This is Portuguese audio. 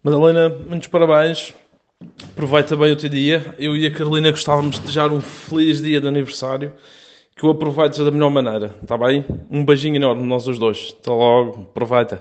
Madalena, muitos parabéns. Aproveita bem o teu dia. Eu e a Carolina gostávamos de desejar um feliz dia de aniversário. Que o aproveites da melhor maneira, está bem? Um beijinho enorme, nós os dois. Até logo, aproveita.